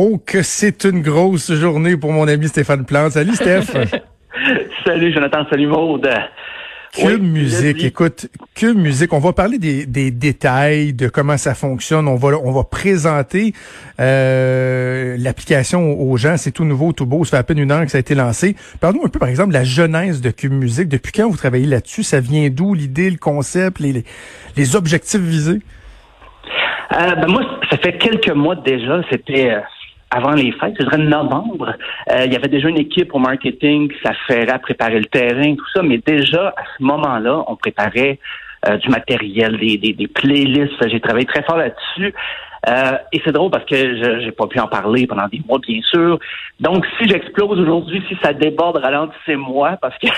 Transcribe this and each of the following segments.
Oh, que c'est une grosse journée pour mon ami Stéphane Plante. Salut, Steph. salut, Jonathan. Salut, Maude. Que Oui, musique, écoute, que musique. On va parler des, des détails, de comment ça fonctionne. On va, on va présenter euh, l'application aux gens. C'est tout nouveau, tout beau. Ça fait à peine une heure que ça a été lancé. Parlons un peu, par exemple, de la genèse de Cube Musique. Depuis quand vous travaillez là-dessus? Ça vient d'où l'idée, le concept, les, les, les objectifs visés? Euh, ben moi, ça fait quelques mois déjà. C'était euh, avant les fêtes, je dirais novembre. Euh, il y avait déjà une équipe au marketing qui s'affairait à préparer le terrain, tout ça. Mais déjà, à ce moment-là, on préparait euh, du matériel, des, des, des playlists. J'ai travaillé très fort là-dessus. Euh, et c'est drôle parce que je j'ai pas pu en parler pendant des mois, bien sûr. Donc, si j'explose aujourd'hui, si ça déborde, ralentissez-moi parce que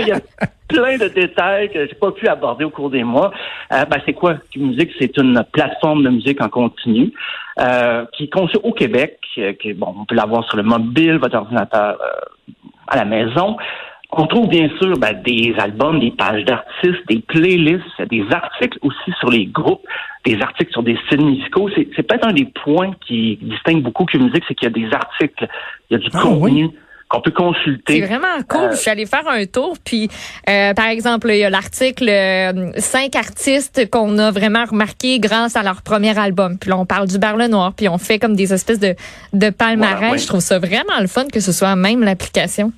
il y a plein de détails que j'ai pas pu aborder au cours des mois. Euh, ben, c'est quoi? Musique C'est une plateforme de musique en continu euh, qui est conçue au Québec. euh, qui, bon, on peut l'avoir sur le mobile, votre ordinateur euh, à la maison. On trouve bien sûr ben, des albums, des pages d'artistes, des playlists, des articles aussi sur les groupes, des articles sur des styles musicaux. C'est, peut-être un des points qui distingue beaucoup Cube Musique, c'est qu'il y a des articles, il y a du Ah, contenu qu'on peut consulter. C'est vraiment cool. Euh, Je suis allée faire un tour. Puis, euh, par exemple, il y a l'article euh, cinq artistes qu'on a vraiment remarqués grâce à leur premier album. Puis là, on parle du Bar Le Noir. Puis on fait comme des espèces de, de palmarès. Voilà, ouais. Je trouve ça vraiment le fun que ce soit même l'application.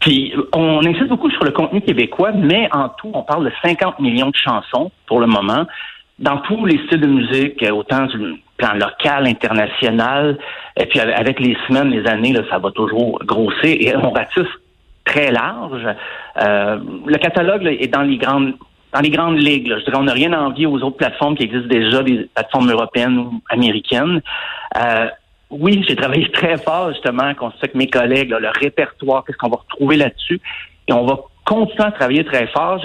Puis on insiste beaucoup sur le contenu québécois, mais en tout, on parle de 50 millions de chansons pour le moment, dans tous les styles de musique, euh, autant du plan local, international, et puis avec- les semaines, les années, là, ça va toujours grossir et on ratisse très large. Euh, le catalogue là, est dans les grandes dans les grandes ligues. là. Je dirais, on n'a rien à envier aux autres plateformes qui existent déjà, des plateformes européennes ou américaines. Euh, oui, j'ai travaillé très fort justement, qu'on avec mes collègues, là, le répertoire, qu'est-ce qu'on va retrouver là-dessus. Et on va continuer à travailler très fort.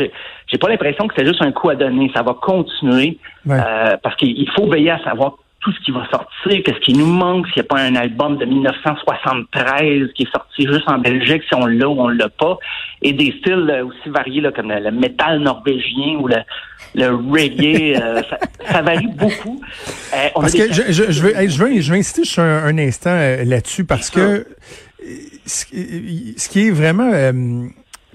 J'ai, pas l'impression que c'est juste un coup à donner. Ça va continuer Ouais. euh, parce qu'il faut veiller à savoir tout ce qui va sortir, qu'est-ce qui nous manque, s'il n'y a pas un album de 1973 qui est sorti juste en Belgique, si on l'a ou on l'a pas, et des styles euh, aussi variés là, comme le, le métal norvégien ou le, le reggae, euh, ça, ça varie beaucoup. Euh, on Parce que je, je, je veux, je veux, je veux insister sur un, un instant euh, là-dessus parce que ce, qui- ce qui est vraiment euh,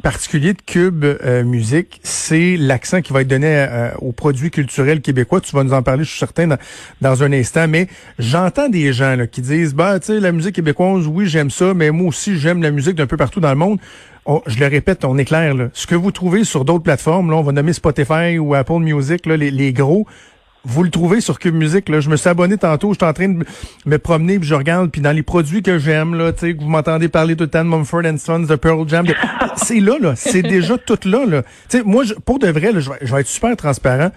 particulier de Cube euh, Musique, c'est l'accent qui va être donné euh, aux produits culturels québécois. Tu vas nous en parler, je suis certain, dans, un instant. Mais j'entends des gens là, qui disent, bah, tu sais, la musique québécoise, oui, j'aime ça, mais moi aussi, j'aime la musique d'un peu partout dans le monde. On- je le répète, on est clair. Là. Ce que vous trouvez sur d'autres plateformes, là, on va nommer Spotify ou Apple Music, là, les gros, vous le trouvez sur Cube Musique. Là. Je me suis abonné tantôt, je suis en train de me promener, puis je regarde, puis dans les produits que j'aime, là, tu sais, que vous m'entendez parler tout le temps de Mumford Sons, de Pearl Jam, c'est là, là, c'est déjà tout là. là. Tu sais, moi, pour de vrai, là, je, vais, être super transparent.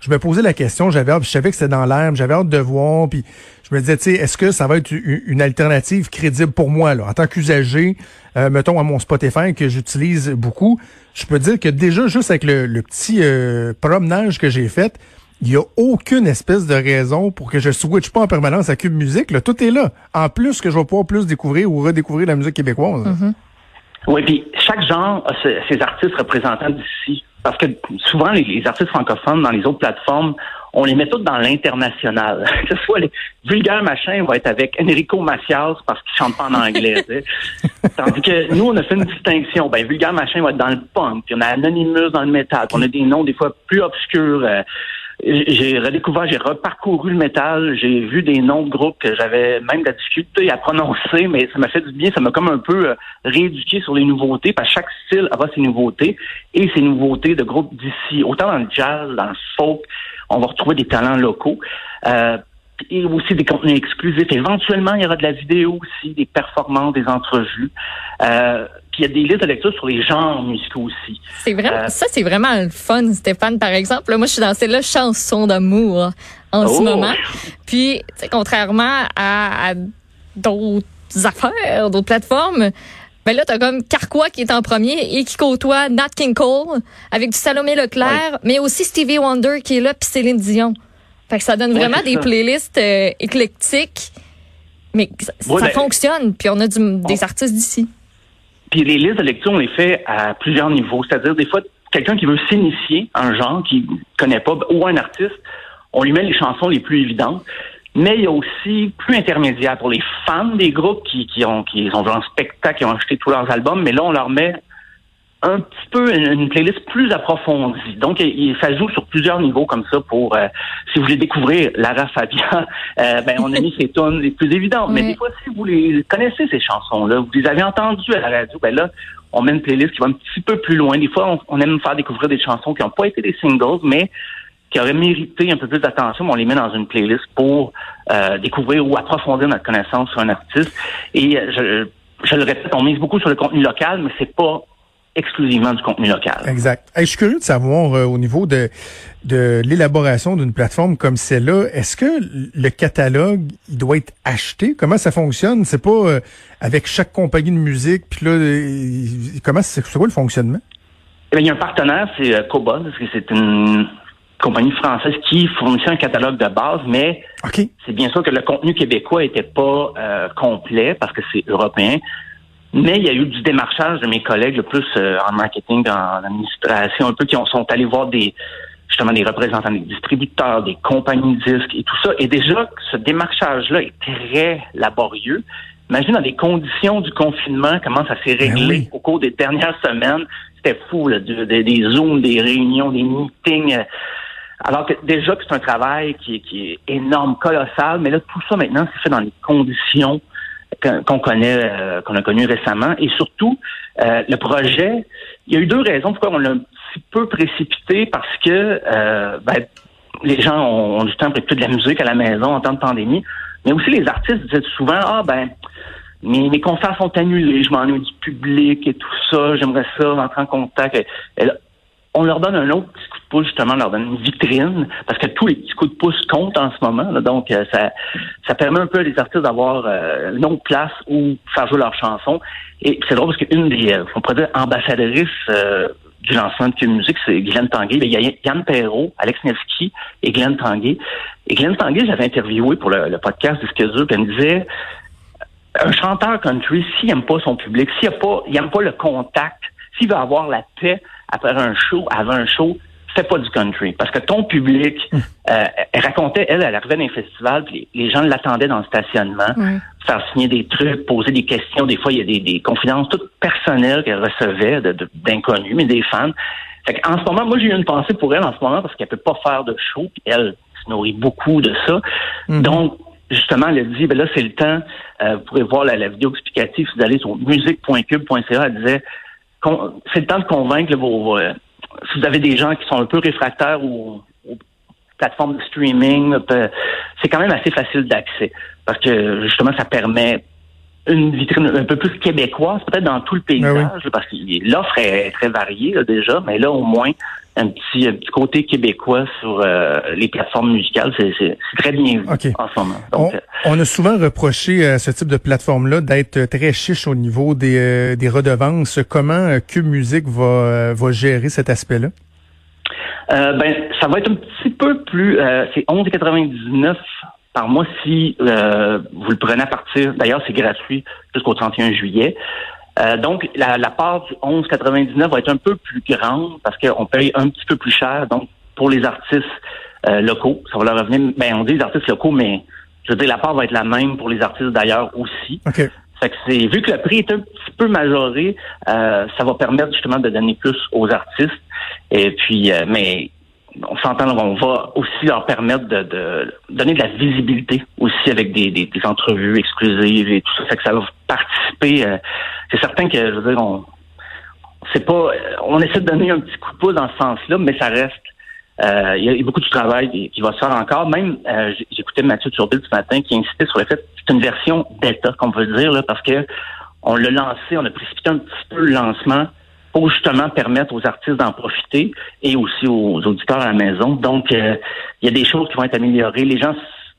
Je me posais la question, j'avais hâte, je savais que c'était dans l'air, j'avais hâte de voir, puis je me disais, tu sais, est-ce que ça va être une alternative crédible pour moi, là, en tant qu'usager, euh, mettons à mon Spotify que j'utilise beaucoup, je peux dire que déjà, juste avec le, le petit euh, promenage que j'ai fait, il y a aucune espèce de raison pour que je switch pas en permanence à Cube Musique. Là. Tout est là. En plus que je vais pouvoir plus découvrir ou redécouvrir la musique québécoise. Oui, puis chaque genre a ses, ses artistes représentants d'ici. Parce que souvent, les, les artistes francophones dans les autres plateformes, on les met tous dans l'international. que ce soit les vulgaires machins va être avec Enrico Macias parce qu'il chante pas en anglais. tu sais. Tandis que nous, on a fait une distinction. Ben, vulgaire machin va être dans le punk, puis on a Anonymous dans le métal, puis on a des noms des fois plus obscurs. euh, j'ai redécouvert, j'ai reparcouru le métal, j'ai vu des noms de groupes que j'avais même de la difficulté à prononcer, mais ça m'a fait du bien, ça m'a comme un peu euh, rééduqué sur les nouveautés, parce que chaque style a ses nouveautés, et ces nouveautés de groupes d'ici, autant dans le jazz, dans le folk, on va retrouver des talents locaux. Euh, et aussi des contenus exclusifs. Éventuellement, il y aura de la vidéo aussi, des performances, des entrevues. Euh, Puis il y a des listes de lecture sur les genres musicaux aussi. C'est vraiment, euh, ça c'est vraiment le fun, Stéphane. Par exemple, moi je suis dans celle-là chanson d'amour en ce oh! moment. Puis contrairement à, d'autres affaires, d'autres plateformes, ben là, t'as comme Carquois qui est en premier et qui côtoie Nat King Cole avec du Salomé Leclerc, mais aussi Stevie Wonder qui est là, puis Céline Dion. Fait que ça donne vraiment des playlists euh, éclectiques, mais ça, ben, fonctionne, puis on a des artistes d'ici. Puis les listes de lecture, on les fait à plusieurs niveaux. C'est-à-dire, des fois, quelqu'un qui veut s'initier un genre qu'il connaît pas, ou un artiste, on lui met les chansons les plus évidentes. Mais il y a aussi plus intermédiaire pour les fans des groupes qui, qui ont qui ont vu un spectacle, qui ont acheté tous leurs albums, mais là on leur met un petit peu une, playlist plus approfondie. Donc, il, ça joue sur plusieurs niveaux comme ça pour, euh, si vous voulez découvrir Lara Fabian, euh, ben, on a mis ces tonnes les plus évidentes. Mais des fois, si vous les connaissez, ces chansons-là, vous les avez entendues à la radio, ben là, on met une playlist qui va un petit peu plus loin. Des fois, on, aime faire découvrir des chansons qui n'ont pas été des singles, mais qui auraient mérité un peu plus d'attention, mais on les met dans une playlist pour euh, découvrir ou approfondir notre connaissance sur un artiste. Et je, je le répète, on mise beaucoup sur le contenu local, mais c'est pas exclusivement du contenu local. Exact. je suis curieux de savoir euh, au niveau de, de l'élaboration d'une plateforme comme celle-là, est-ce que le catalogue il doit être acheté? Comment ça fonctionne? C'est pas euh, avec chaque compagnie de musique puis là euh, comment c'est quoi le fonctionnement? Eh il y a un partenaire, c'est Cobol, parce que c'est une compagnie française qui fournissait un catalogue de base, mais c'est bien sûr que le contenu québécois était pas complet parce que c'est européen. Mais il y a eu du démarchage de mes collègues, le plus euh, en marketing, en administration, un peu qui ont, sont allés voir des justement des représentants des distributeurs, des compagnies de disques et tout ça. Et déjà, ce démarchage-là est très laborieux. Imagine dans les conditions du confinement, comment ça s'est ben réglé au cours des dernières semaines. C'était fou, là, des zooms, des réunions, des meetings. Euh, alors que déjà que c'est un travail qui, qui est énorme, colossal, mais là, tout ça maintenant, c'est fait dans les conditions qu'on connaît, euh, qu'on a connu récemment. Et surtout, euh, le projet, il y a eu deux raisons pourquoi on l'a un petit peu précipité, parce que euh, ben, les gens ont, du temps pour écouter de la musique à la maison en temps de pandémie, mais aussi les artistes disaient souvent, ah ben, mes, concerts sont annulés, je m'ennuie du public et tout ça, j'aimerais ça rentrer en contact on leur donne un autre pouce, justement, leur donne une vitrine, parce que tous les petits coups de pouce comptent en ce moment. donc, euh, ça, ça permet un peu à les artistes d'avoir euh, une autre place où faire jouer leurs chansons. Et c'est drôle parce qu'une des, euh, on pourrait dire, ambassadrices du lancement de Cube Musique, c'est Glenn Tanguay. Il y a Yann Perrault, Alex Nevsky et Glenn Tanguay. Et Glenn Tanguay, j'avais interviewé pour le, podcast Disque dur, puis elle me disait, un chanteur country, s'il n'aime pas son public, s'il n'aime pas, il pas le contact, s'il veut avoir la paix après un show, avant un show, fais pas du country. Parce que ton public, hum. euh, elle racontait, elle, elle arrivait dans un festival, puis les, gens l'attendaient dans le stationnement, faire signer des trucs, poser des questions. Des fois, il y a des, confidences toutes personnelles qu'elle recevait d'inconnus, mais des fans. Fait en ce moment, moi, j'ai eu une pensée pour elle en ce moment parce qu'elle peut pas faire de show, puis elle se nourrit beaucoup de ça. Hum. Donc, justement, elle a dit, ben là, c'est le temps, euh, vous pourrez voir la, la vidéo explicative si vous allez sur musique.cube.ca, elle disait, c'est le temps de convaincre vos, euh, si vous avez des gens qui sont un peu réfractaires aux, plateformes de streaming, euh, c'est quand même assez facile d'accès parce que justement ça permet une vitrine un peu plus québécoise, peut-être dans tout le ben paysage, parce que l'offre est très variée déjà, mais là au moins un petit, côté québécois sur euh, les plateformes musicales. C'est très bien vu en ce moment. Euh, on, a souvent reproché à ce type de plateforme-là d'être très chiche au niveau des, euh, des redevances. Comment Cube Music va, va gérer cet aspect-là? ben, ça va être un petit peu plus. c'est 11,99 par mois si vous le prenez à partir. D'ailleurs, c'est gratuit jusqu'au 31 juillet. Euh, donc, la, la, part du 11,99 va être un peu plus grande parce qu'on paye un petit peu plus cher. Donc, pour les artistes euh, locaux, ça va leur revenir. Ben, on dit les artistes locaux, mais je veux dire, la part va être la même pour les artistes d'ailleurs aussi. Okay. Fait que c'est vu que le prix est un petit peu majoré, euh, ça va permettre justement de donner plus aux artistes. Et puis, mais on s'entend, on va aussi leur permettre de, donner de la visibilité aussi avec des, des, entrevues exclusives et tout ça. Fait que ça va participer. Euh, c'est certain que, je veux dire, on c'est pas, on essaie de donner un petit coup de pouce dans ce sens-là, mais ça reste. Euh, il y a beaucoup de travail qui, va se faire encore. Même, euh, j'écoutais Mathieu Turbide ce matin qui insistait sur le fait que c'est une version bêta, qu'on veut dire, là, parce que on l'a lancé, on a précipité un petit peu le lancement pour justement permettre aux artistes d'en profiter et aussi aux auditeurs à la maison. Donc, euh, il y a des choses qui vont être améliorées. Les gens,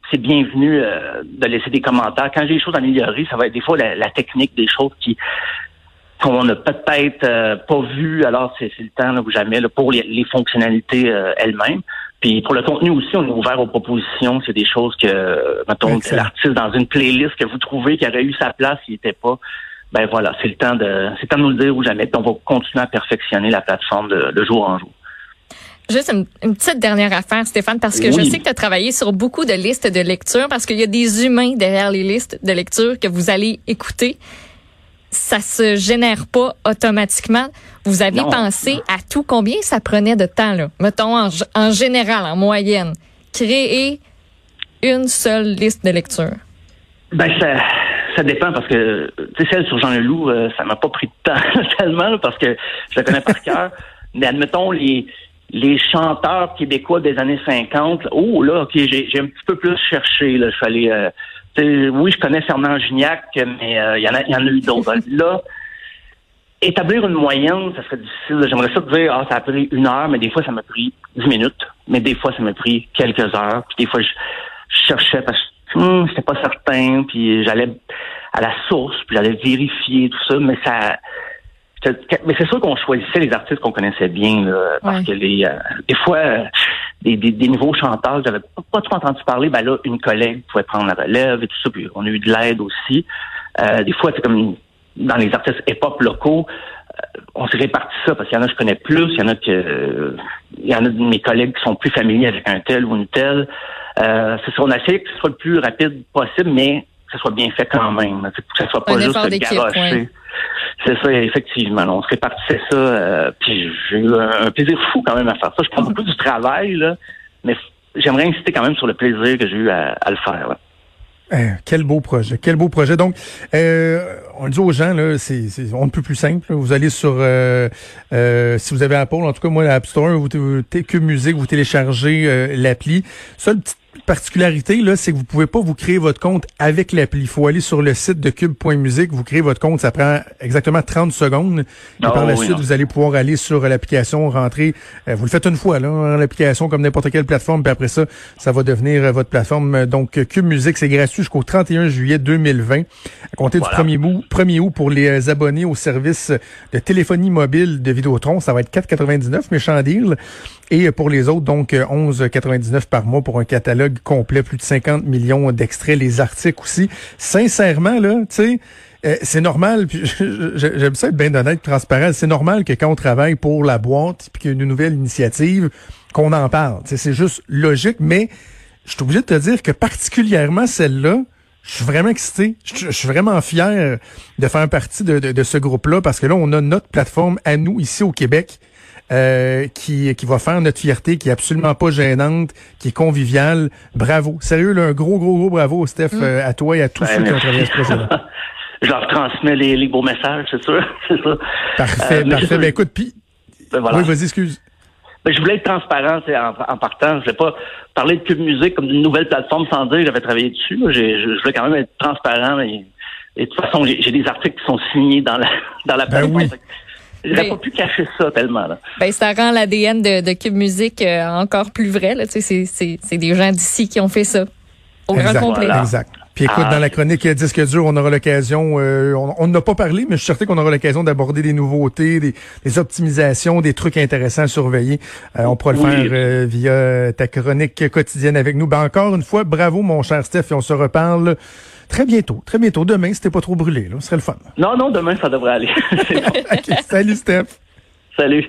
c'est bienvenu euh, de laisser des commentaires. Quand j'ai des choses à améliorer, ça va être des fois la, technique, des choses qui qu'on n'a peut-être euh, pas vues. Alors, c'est le temps là, ou jamais là, pour les, fonctionnalités elles-mêmes. Puis pour le contenu aussi, on est ouvert aux propositions. C'est des choses que, mettons, l'artiste dans une playlist que vous trouvez qui aurait eu sa place, il n'était pas ben voilà, c'est le temps de c'est temps de nous le dire ou jamais. Puis on va continuer à perfectionner la plateforme de, jour en jour. Juste une, petite dernière affaire, Stéphane, parce que je sais que tu as travaillé sur beaucoup de listes de lecture, parce qu'il y a des humains derrière les listes de lecture que vous allez écouter. Ça se génère pas automatiquement. Vous avez pensé à tout combien ça prenait de temps, là? Mettons en, en général, en moyenne, créer une seule liste de lecture. Ben ça ça dépend parce que, tu sais, celle sur Jean Leloup, euh, ça m'a pas pris de temps tellement parce que je la connais par cœur. Mais admettons, les, les chanteurs québécois des années 50, oh là, ok, j'ai, un petit peu plus cherché. Là, je suis allé, euh, oui, je connais Fernand Gignac, mais euh, il y en a, y en a eu d'autres. là, établir une moyenne, ça serait difficile. J'aimerais ça te dire, ah, ça a pris une heure, mais des fois, ça m'a pris dix minutes. Mais des fois, ça m'a pris quelques heures. Puis des fois, je, je cherchais parce que hum, j'étais pas certain, puis j'allais à la source, puis j'allais vérifier tout ça, mais ça mais c'est sûr qu'on choisissait les artistes qu'on connaissait bien, là, parce que les euh, des fois des, des, nouveaux chanteurs, j'avais pas, trop entendu parler, ben là, une collègue pouvait prendre la relève et tout ça, puis on a eu de l'aide aussi. Euh, des fois, c'est comme dans les artistes hip-hop locaux, euh, on s'est réparti ça parce qu'il y en a que je connais plus, il y en a que il y en a de mes collègues qui sont plus familiers avec un tel ou une telle. Euh, c'est ça, on a essayé que ce soit le plus rapide possible, mais que ce soit bien fait quand même. Que ce soit pas juste garocher. C'est ça, effectivement. On se répartissait ça. Euh, puis j'ai eu un, plaisir fou quand même à faire ça. Je prends beaucoup du travail, là, mais j'aimerais insister quand même sur le plaisir que j'ai eu à, le faire. Eh, quel beau projet, quel beau projet. Donc, euh, on dit aux gens là, c'est on ne peut plus simple. Vous allez sur, euh, euh, si vous avez Apple, en tout cas moi, l'App Store, vous, vous, Musique, vous téléchargez l'appli. Seule petite particularité, là, c'est que vous pouvez pas vous créer votre compte avec l'appli. Il faut aller sur le site de cube.musique, vous créez votre compte, ça prend exactement 30 secondes. Et par la ah suite, vous allez pouvoir aller sur l'application, rentrer. Euh, vous le faites une fois, là, l'application comme n'importe quelle plateforme, puis après ça, ça va devenir euh, votre plateforme. Donc, Cube Musique, c'est gratuit jusqu'au 31 juillet 2020. À compter du 1er août, 1er août pour les euh, abonnés au service de téléphonie mobile de Vidéotron, ça va être 4,99, méchant deal. Et pour les autres, donc 11,99 par mois pour un catalogue complet, plus de 50 millions d'extraits, les articles aussi. Sincèrement, là, tu sais, euh, c'est normal, j'aime ça être bien honnête, transparent. C'est normal que quand on travaille pour la boîte, puis qu'il y a une nouvelle initiative, qu'on en parle. C'est juste logique, mais je suis obligé de te dire que particulièrement celle-là, je suis vraiment excité. Je, suis vraiment fier de faire partie de, de ce groupe-là parce que là, on a notre plateforme à nous ici au Québec euh, qui, qui va faire notre fierté, qui est absolument pas gênante, qui est conviviale. Bravo. Sérieux, là, un gros, gros, gros bravo, Steph, mm. euh, à toi et à tous ben, ceux qui ont travaillé ce projet-là. Je leur transmets les, les beaux messages, c'est sûr. c'est ça. Parfait, euh, parfait. Ben écoute, puis... Ben, voilà. Oui, vas-y, excuse. Ben, je voulais être transparent en, en partant. Je vais pas parler de Cube Musique comme d'une nouvelle plateforme sans dire que j'avais travaillé dessus. Je, je, voulais quand même être transparent. Et, de toute façon, j'ai des articles qui sont signés dans la, dans la ben plateforme. J'aurais ben, pas pu cacher ça tellement. Là. Ben, ça rend l'ADN de, de Cube Musique euh, encore plus vrai. Là. Tu sais, c'est des gens d'ici qui ont fait ça. Au grand complet. Exact. Puis écoute, ah. dans la chronique Disque dur, on aura l'occasion, euh, on n'a pas parlé, mais je suis certain qu'on aura l'occasion d'aborder des nouveautés, des, des, optimisations, des trucs intéressants à surveiller. Euh, on pourra le faire via ta chronique quotidienne avec nous. Ben encore une fois, bravo mon cher Steph, et on se reparle Très bientôt, très bientôt. Demain, c'était pas trop brûlé, là. Ce serait le fun. Non, non, demain, ça devrait aller. Salut, Steph. Salut.